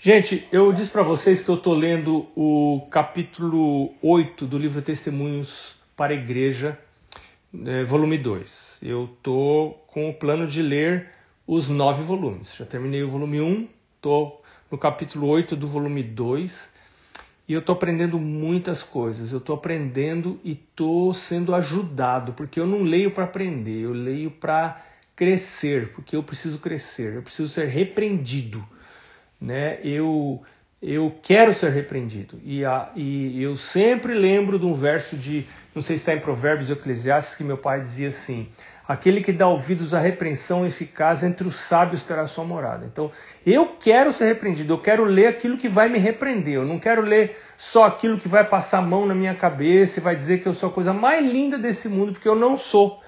Gente, eu disse para vocês que eu estou lendo o capítulo 8 do livro Testemunhos para a Igreja, é, volume 2. Eu estou com o plano de ler os nove volumes. Já terminei o volume 1, estou no capítulo 8 do volume 2 e eu estou aprendendo muitas coisas. Eu estou aprendendo e estou sendo ajudado, porque eu não leio para aprender, eu leio para crescer, porque eu preciso crescer, eu preciso ser repreendido né? Eu eu quero ser repreendido. E, a, e eu sempre lembro de um verso de, não sei se está em Provérbios ou Eclesiastes, que meu pai dizia assim: Aquele que dá ouvidos à repreensão eficaz entre os sábios terá sua morada. Então, eu quero ser repreendido, eu quero ler aquilo que vai me repreender. Eu não quero ler só aquilo que vai passar a mão na minha cabeça e vai dizer que eu sou a coisa mais linda desse mundo, porque eu não sou.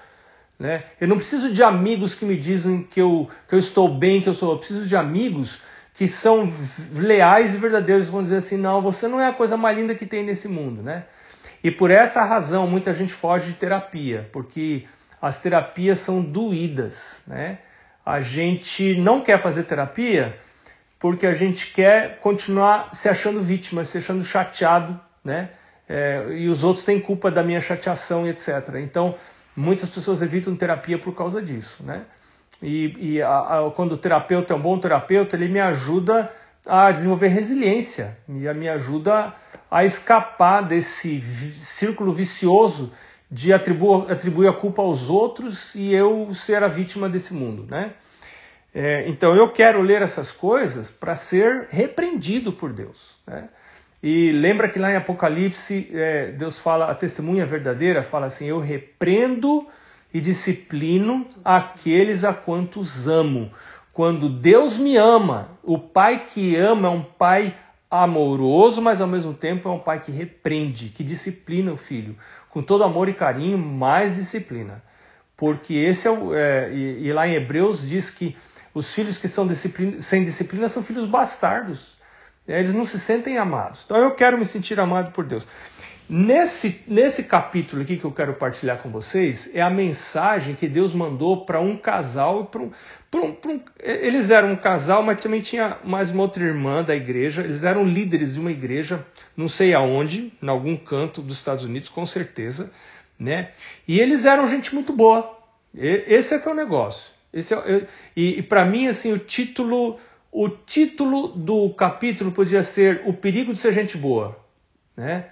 Né? Eu não preciso de amigos que me dizem que eu, que eu estou bem, que eu sou. Eu preciso de amigos que são leais e verdadeiros vão dizer assim: não, você não é a coisa mais linda que tem nesse mundo, né? E por essa razão muita gente foge de terapia, porque as terapias são doídas, né? A gente não quer fazer terapia porque a gente quer continuar se achando vítima, se achando chateado, né? É, e os outros têm culpa da minha chateação e etc. Então, muitas pessoas evitam terapia por causa disso, né? E, e a, a, quando o terapeuta é um bom terapeuta, ele me ajuda a desenvolver resiliência e me ajuda a escapar desse círculo vicioso de atribuir, atribuir a culpa aos outros e eu ser a vítima desse mundo, né? É, então eu quero ler essas coisas para ser repreendido por Deus. Né? E lembra que lá em Apocalipse é, Deus fala, a testemunha verdadeira fala assim: Eu repreendo e disciplino aqueles a quantos amo. Quando Deus me ama, o pai que ama é um pai amoroso, mas ao mesmo tempo é um pai que repreende, que disciplina o filho. Com todo amor e carinho, mais disciplina. Porque esse é o. É, e, e, lá em Hebreus diz que os filhos que são disciplina, sem disciplina são filhos bastardos. Eles não se sentem amados. Então eu quero me sentir amado por Deus. Nesse, nesse capítulo aqui que eu quero partilhar com vocês, é a mensagem que Deus mandou para um casal. Pra um, pra um, pra um, eles eram um casal, mas também tinha mais uma outra irmã da igreja. Eles eram líderes de uma igreja, não sei aonde, em algum canto dos Estados Unidos, com certeza. Né? E eles eram gente muito boa. Esse é que é o negócio. Esse é, e, e para mim, assim, o título, o título do capítulo podia ser O Perigo de Ser Gente Boa. Né?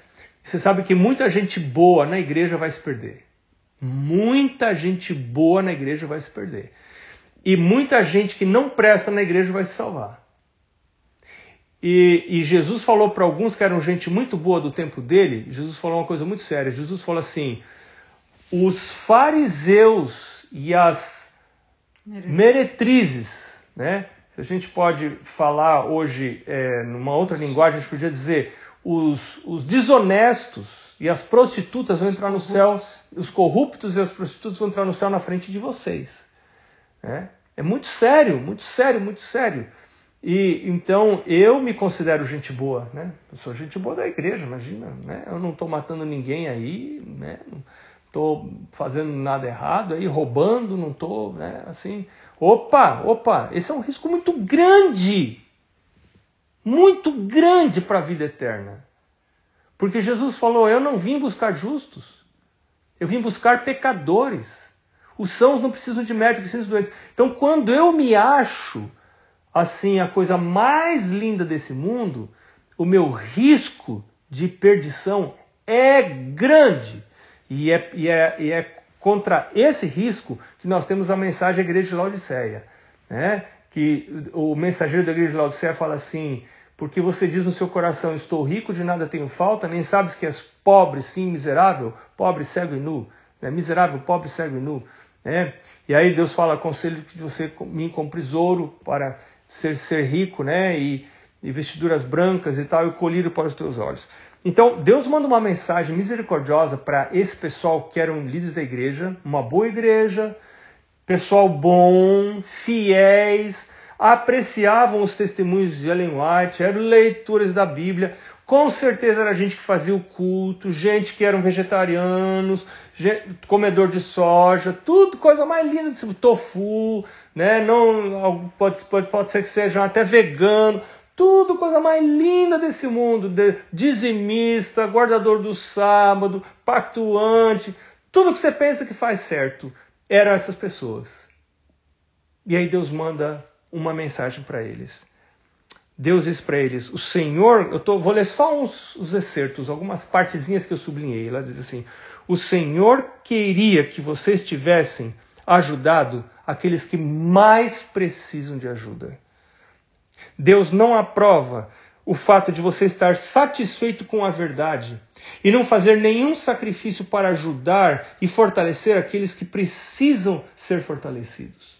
Você sabe que muita gente boa na igreja vai se perder. Muita gente boa na igreja vai se perder. E muita gente que não presta na igreja vai se salvar. E, e Jesus falou para alguns que eram gente muito boa do tempo dele, Jesus falou uma coisa muito séria. Jesus falou assim: os fariseus e as meretrizes, né? Se a gente pode falar hoje é, numa outra linguagem, a gente podia dizer os, os desonestos e as prostitutas vão entrar no céu, os corruptos e as prostitutas vão entrar no céu na frente de vocês. É, é muito sério, muito sério, muito sério. E então eu me considero gente boa, né? Eu sou gente boa da igreja, imagina, né? Eu não estou matando ninguém aí, né? Não estou fazendo nada errado aí, roubando, não estou, né? Assim, opa, opa, esse é um risco muito grande muito grande para a vida eterna. Porque Jesus falou: Eu não vim buscar justos, eu vim buscar pecadores. Os sãos não precisam de médico, precisam de doentes. Então, quando eu me acho assim, a coisa mais linda desse mundo, o meu risco de perdição é grande. E é, e é, e é contra esse risco que nós temos a mensagem da igreja de Laodiceia. Né? Que o mensageiro da igreja de Laodiceia fala assim: porque você diz no seu coração: Estou rico, de nada tenho falta, nem sabes que és pobre, sim, miserável, pobre, cego e nu. Né? Miserável, pobre, cego e nu. Né? E aí Deus fala: Aconselho que você me compres ouro para ser, ser rico, né? E, e vestiduras brancas e tal, e colírio para os teus olhos. Então, Deus manda uma mensagem misericordiosa para esse pessoal que eram líderes da igreja, uma boa igreja, pessoal bom, fiéis, apreciavam os testemunhos de Ellen White, eram leituras da Bíblia, com certeza era gente que fazia o culto, gente que eram vegetarianos, gente, comedor de soja, tudo coisa mais linda, tipo tofu, né? Não, pode, pode, pode ser que sejam até vegano, tudo coisa mais linda desse mundo, dizimista, guardador do sábado, pactuante, tudo que você pensa que faz certo, eram essas pessoas. E aí Deus manda uma mensagem para eles. Deus diz para eles: O Senhor, eu tô, vou ler só uns, os excertos, algumas partezinhas que eu sublinhei. Ela diz assim: O Senhor queria que vocês tivessem ajudado aqueles que mais precisam de ajuda. Deus não aprova o fato de você estar satisfeito com a verdade e não fazer nenhum sacrifício para ajudar e fortalecer aqueles que precisam ser fortalecidos.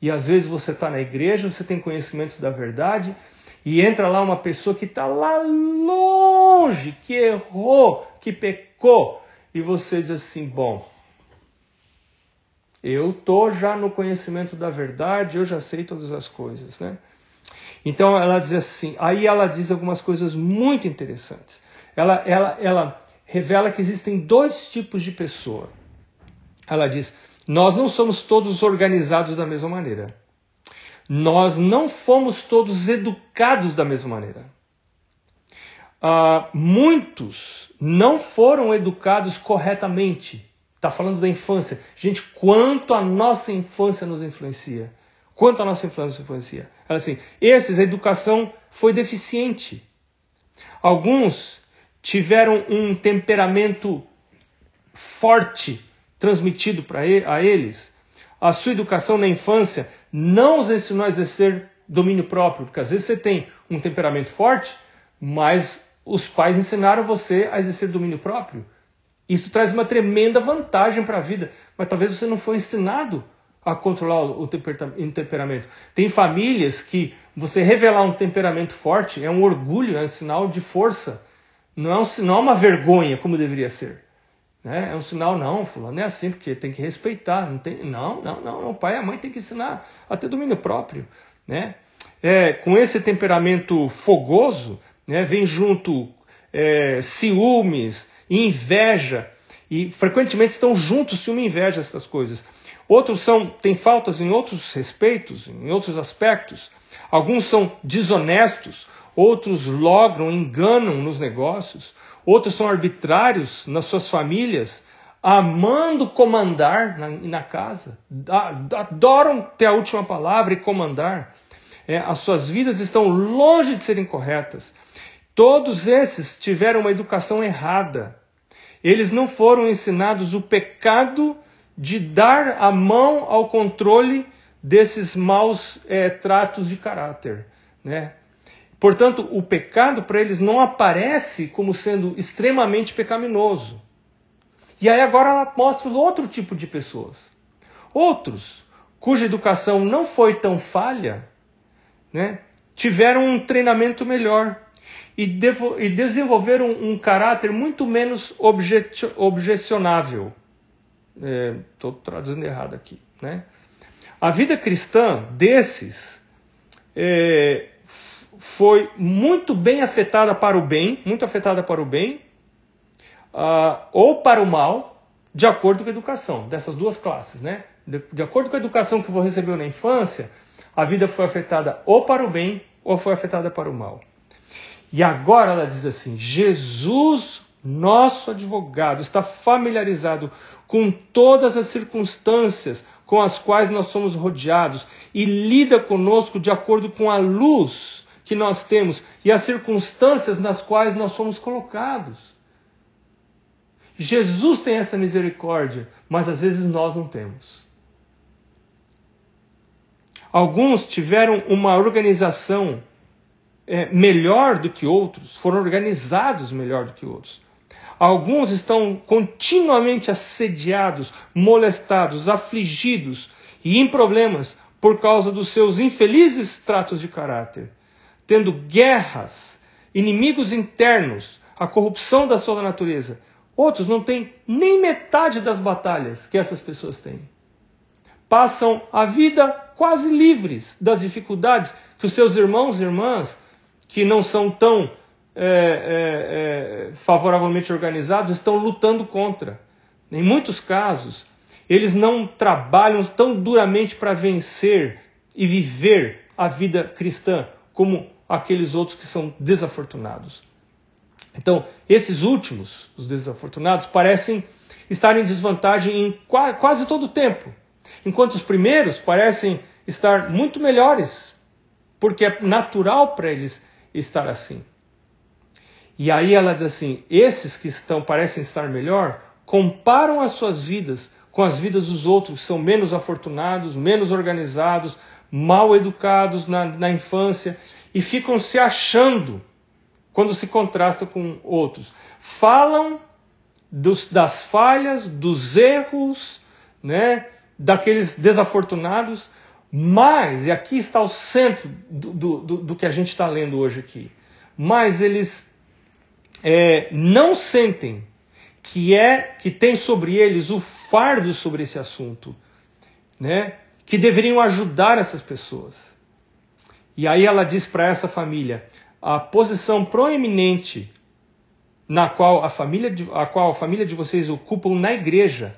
E às vezes você está na igreja, você tem conhecimento da verdade e entra lá uma pessoa que está lá longe, que errou, que pecou, e você diz assim: bom, eu tô já no conhecimento da verdade, eu já sei todas as coisas, né? Então ela diz assim, aí ela diz algumas coisas muito interessantes. Ela, ela, ela revela que existem dois tipos de pessoa. Ela diz: nós não somos todos organizados da mesma maneira. Nós não fomos todos educados da mesma maneira. Uh, muitos não foram educados corretamente. Está falando da infância. Gente, quanto a nossa infância nos influencia. Quanto a nossa infância nos influencia. Ela assim, esses, a educação foi deficiente. Alguns tiveram um temperamento forte transmitido para a eles. A sua educação na infância não os ensinou a exercer domínio próprio, porque às vezes você tem um temperamento forte, mas os pais ensinaram você a exercer domínio próprio. Isso traz uma tremenda vantagem para a vida, mas talvez você não foi ensinado a controlar o temperamento. Tem famílias que você revelar um temperamento forte é um orgulho, é um sinal de força, não é, um, não é uma vergonha como deveria ser. Né? É um sinal, não, fulano é assim, porque tem que respeitar. Não, tem, não, não, não, o pai e a mãe tem que ensinar a ter domínio próprio. Né? É, com esse temperamento fogoso, né, vem junto é, ciúmes, inveja, e frequentemente estão juntos ciúme e inveja, essas coisas. Outros são, têm faltas em outros respeitos, em outros aspectos. Alguns são desonestos, outros logram, enganam nos negócios, outros são arbitrários nas suas famílias, amando comandar na, na casa, adoram ter a última palavra e comandar. É, as suas vidas estão longe de serem corretas. Todos esses tiveram uma educação errada. Eles não foram ensinados o pecado de dar a mão ao controle desses maus é, tratos de caráter. Né? Portanto, o pecado para eles não aparece como sendo extremamente pecaminoso. E aí agora ela mostra outro tipo de pessoas. Outros, cuja educação não foi tão falha, né, tiveram um treinamento melhor e, e desenvolveram um, caráter muito menos objecionável. Estou é, traduzindo errado aqui. Né? A vida cristã desses é, foi muito bem afetada para o bem, muito afetada para o bem, uh, ou para o mal, de acordo com a educação, dessas duas classes, né? De, de acordo com a educação que você recebeu na infância, a vida foi afetada ou para o bem ou foi afetada para o mal. E agora ela diz assim: Jesus, nosso advogado, está familiarizado com todas as circunstâncias com as quais nós somos rodeados e lida conosco de acordo com a luz que nós temos e as circunstâncias nas quais nós somos colocados. Jesus tem essa misericórdia, mas às vezes nós não temos. Alguns tiveram uma organização é, melhor do que outros, foram organizados melhor do que outros. Alguns estão continuamente assediados, molestados, afligidos e em problemas por causa dos seus infelizes tratos de caráter tendo guerras, inimigos internos, a corrupção da sua natureza. Outros não têm nem metade das batalhas que essas pessoas têm. Passam a vida quase livres das dificuldades que os seus irmãos e irmãs, que não são tão é, é, é, favoravelmente organizados, estão lutando contra. Em muitos casos, eles não trabalham tão duramente para vencer e viver a vida cristã como aqueles outros que são desafortunados. Então, esses últimos, os desafortunados, parecem estar em desvantagem em quase todo o tempo, enquanto os primeiros parecem estar muito melhores, porque é natural para eles estar assim. E aí ela diz assim: esses que estão parecem estar melhor comparam as suas vidas com as vidas dos outros que são menos afortunados, menos organizados, mal educados na, na infância e ficam se achando quando se contrasta com outros. Falam dos, das falhas, dos erros, né, daqueles desafortunados, mas, e aqui está o centro do, do, do que a gente está lendo hoje aqui, mas eles é, não sentem que é que tem sobre eles o fardo sobre esse assunto, né? Que deveriam ajudar essas pessoas. E aí ela diz para essa família: a posição proeminente na qual a família de, a qual a família de vocês ocupam na igreja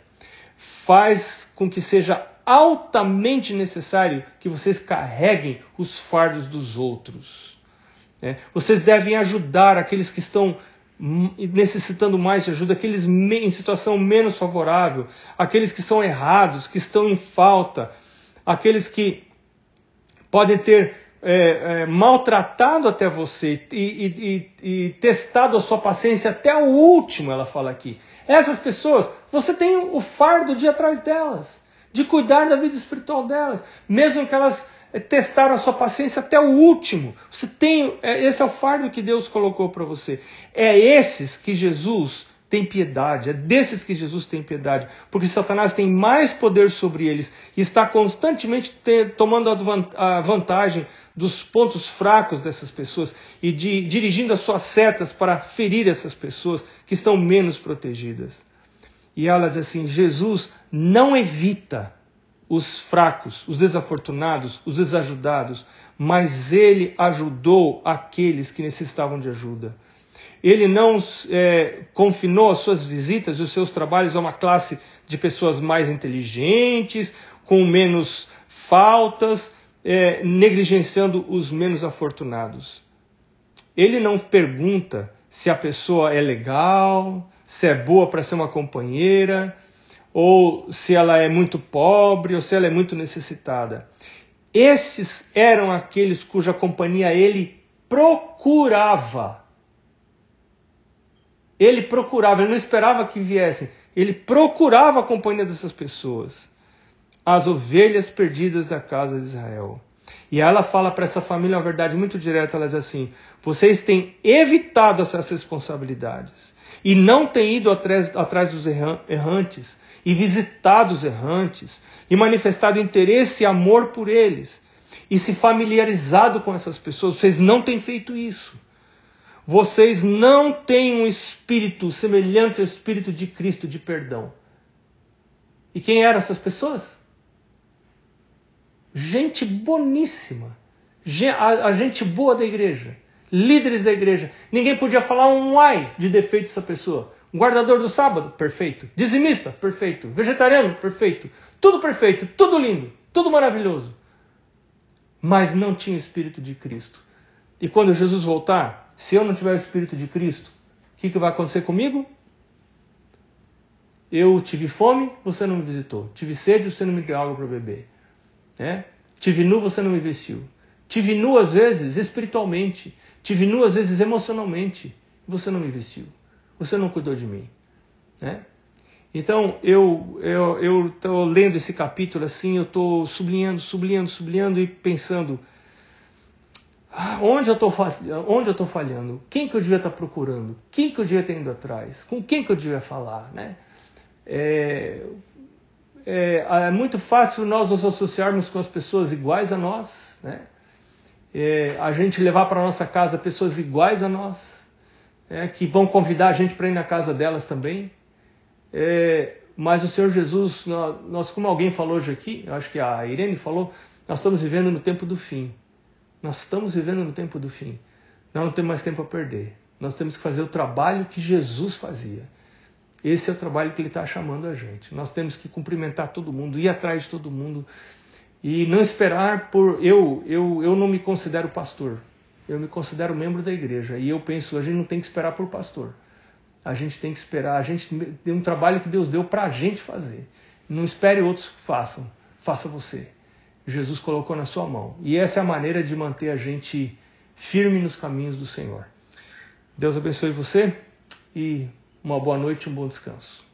faz com que seja altamente necessário que vocês carreguem os fardos dos outros. Né? Vocês devem ajudar aqueles que estão necessitando mais de ajuda, aqueles em situação menos favorável, aqueles que são errados, que estão em falta, aqueles que podem ter é, é, maltratado até você e, e, e, e, testado a sua paciência até o último, ela fala aqui. Essas pessoas, você tem o fardo de atrás delas, de cuidar da vida espiritual delas, mesmo que elas é, testaram a sua paciência até o último. Você tem, é, esse é o fardo que Deus colocou para você. É esses que Jesus tem piedade, é desses que Jesus tem piedade, porque Satanás tem mais poder sobre eles e está constantemente ter, tomando a vantagem dos pontos fracos dessas pessoas e de, dirigindo as suas setas para ferir essas pessoas que estão menos protegidas. E ela diz assim: Jesus não evita os fracos, os desafortunados, os desajudados, mas ele ajudou aqueles que necessitavam de ajuda. Ele não é, confinou as suas visitas e os seus trabalhos a uma classe de pessoas mais inteligentes, com menos faltas, é, negligenciando os menos afortunados. Ele não pergunta se a pessoa é legal, se é boa para ser uma companheira, ou se ela é muito pobre, ou se ela é muito necessitada. Esses eram aqueles cuja companhia ele procurava. Ele procurava, ele não esperava que viessem, ele procurava a companhia dessas pessoas, as ovelhas perdidas da casa de Israel. E ela fala para essa família uma verdade muito direta, ela diz assim: vocês têm evitado essas responsabilidades e não têm ido atrás, atrás dos errantes e visitado os errantes e manifestado interesse e amor por eles e se familiarizado com essas pessoas. Vocês não têm feito isso. Vocês não têm um espírito semelhante ao espírito de Cristo de perdão. E quem eram essas pessoas? Gente boníssima. A gente boa da igreja. Líderes da igreja. Ninguém podia falar um ai de defeito dessa pessoa. Guardador do sábado? Perfeito. Dizimista? Perfeito. Vegetariano? Perfeito. Tudo perfeito, tudo lindo, tudo maravilhoso. Mas não tinha o espírito de Cristo. E quando Jesus voltar, se eu não tiver o Espírito de Cristo, o que, que vai acontecer comigo? Eu tive fome, você não me visitou. Tive sede, você não me deu água para beber. É? Tive nu, você não me vestiu. Tive nu às vezes espiritualmente. Tive nu às vezes emocionalmente. Você não me vestiu. Você não cuidou de mim. Né? Então, eu eu estou lendo esse capítulo assim, eu estou sublinhando, sublinhando, sublinhando e pensando Onde eu estou tô falhando? Quem que eu devia estar tá procurando? Quem que eu devia estar indo atrás? Com quem que eu devia falar? Né? É, é, é muito fácil nós nos associarmos com as pessoas iguais a nós, né? É, a gente levar para nossa casa pessoas iguais a nós, é, que vão convidar a gente para ir na casa delas também. É, mas o Senhor Jesus, nós, nós, como alguém falou hoje aqui, acho que a Irene falou, nós estamos vivendo no tempo do fim. Nós estamos vivendo no tempo do fim. Nós não temos mais tempo a perder. Nós temos que fazer o trabalho que Jesus fazia. Esse é o trabalho que ele está chamando a gente. Nós temos que cumprimentar todo mundo, ir atrás de todo mundo e não esperar por. Eu, eu, eu não me considero pastor. Eu me considero membro da igreja e eu penso, a gente não tem que esperar por pastor. A gente tem que esperar, a gente tem um trabalho que Deus deu para a gente fazer. Não espere outros que façam, faça você. Jesus colocou na sua mão. E essa é a maneira de manter a gente firme nos caminhos do Senhor. Deus abençoe você e uma boa noite um bom descanso.